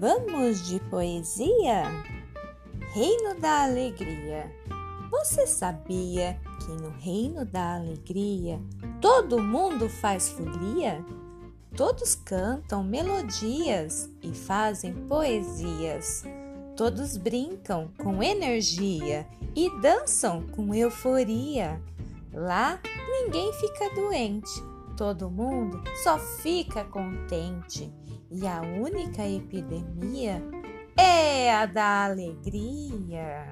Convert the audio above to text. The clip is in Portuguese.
Vamos de poesia? Reino da Alegria. Você sabia que no Reino da Alegria todo mundo faz folia? Todos cantam melodias e fazem poesias. Todos brincam com energia e dançam com euforia. Lá ninguém fica doente, todo mundo só fica contente. E a única epidemia é a da alegria.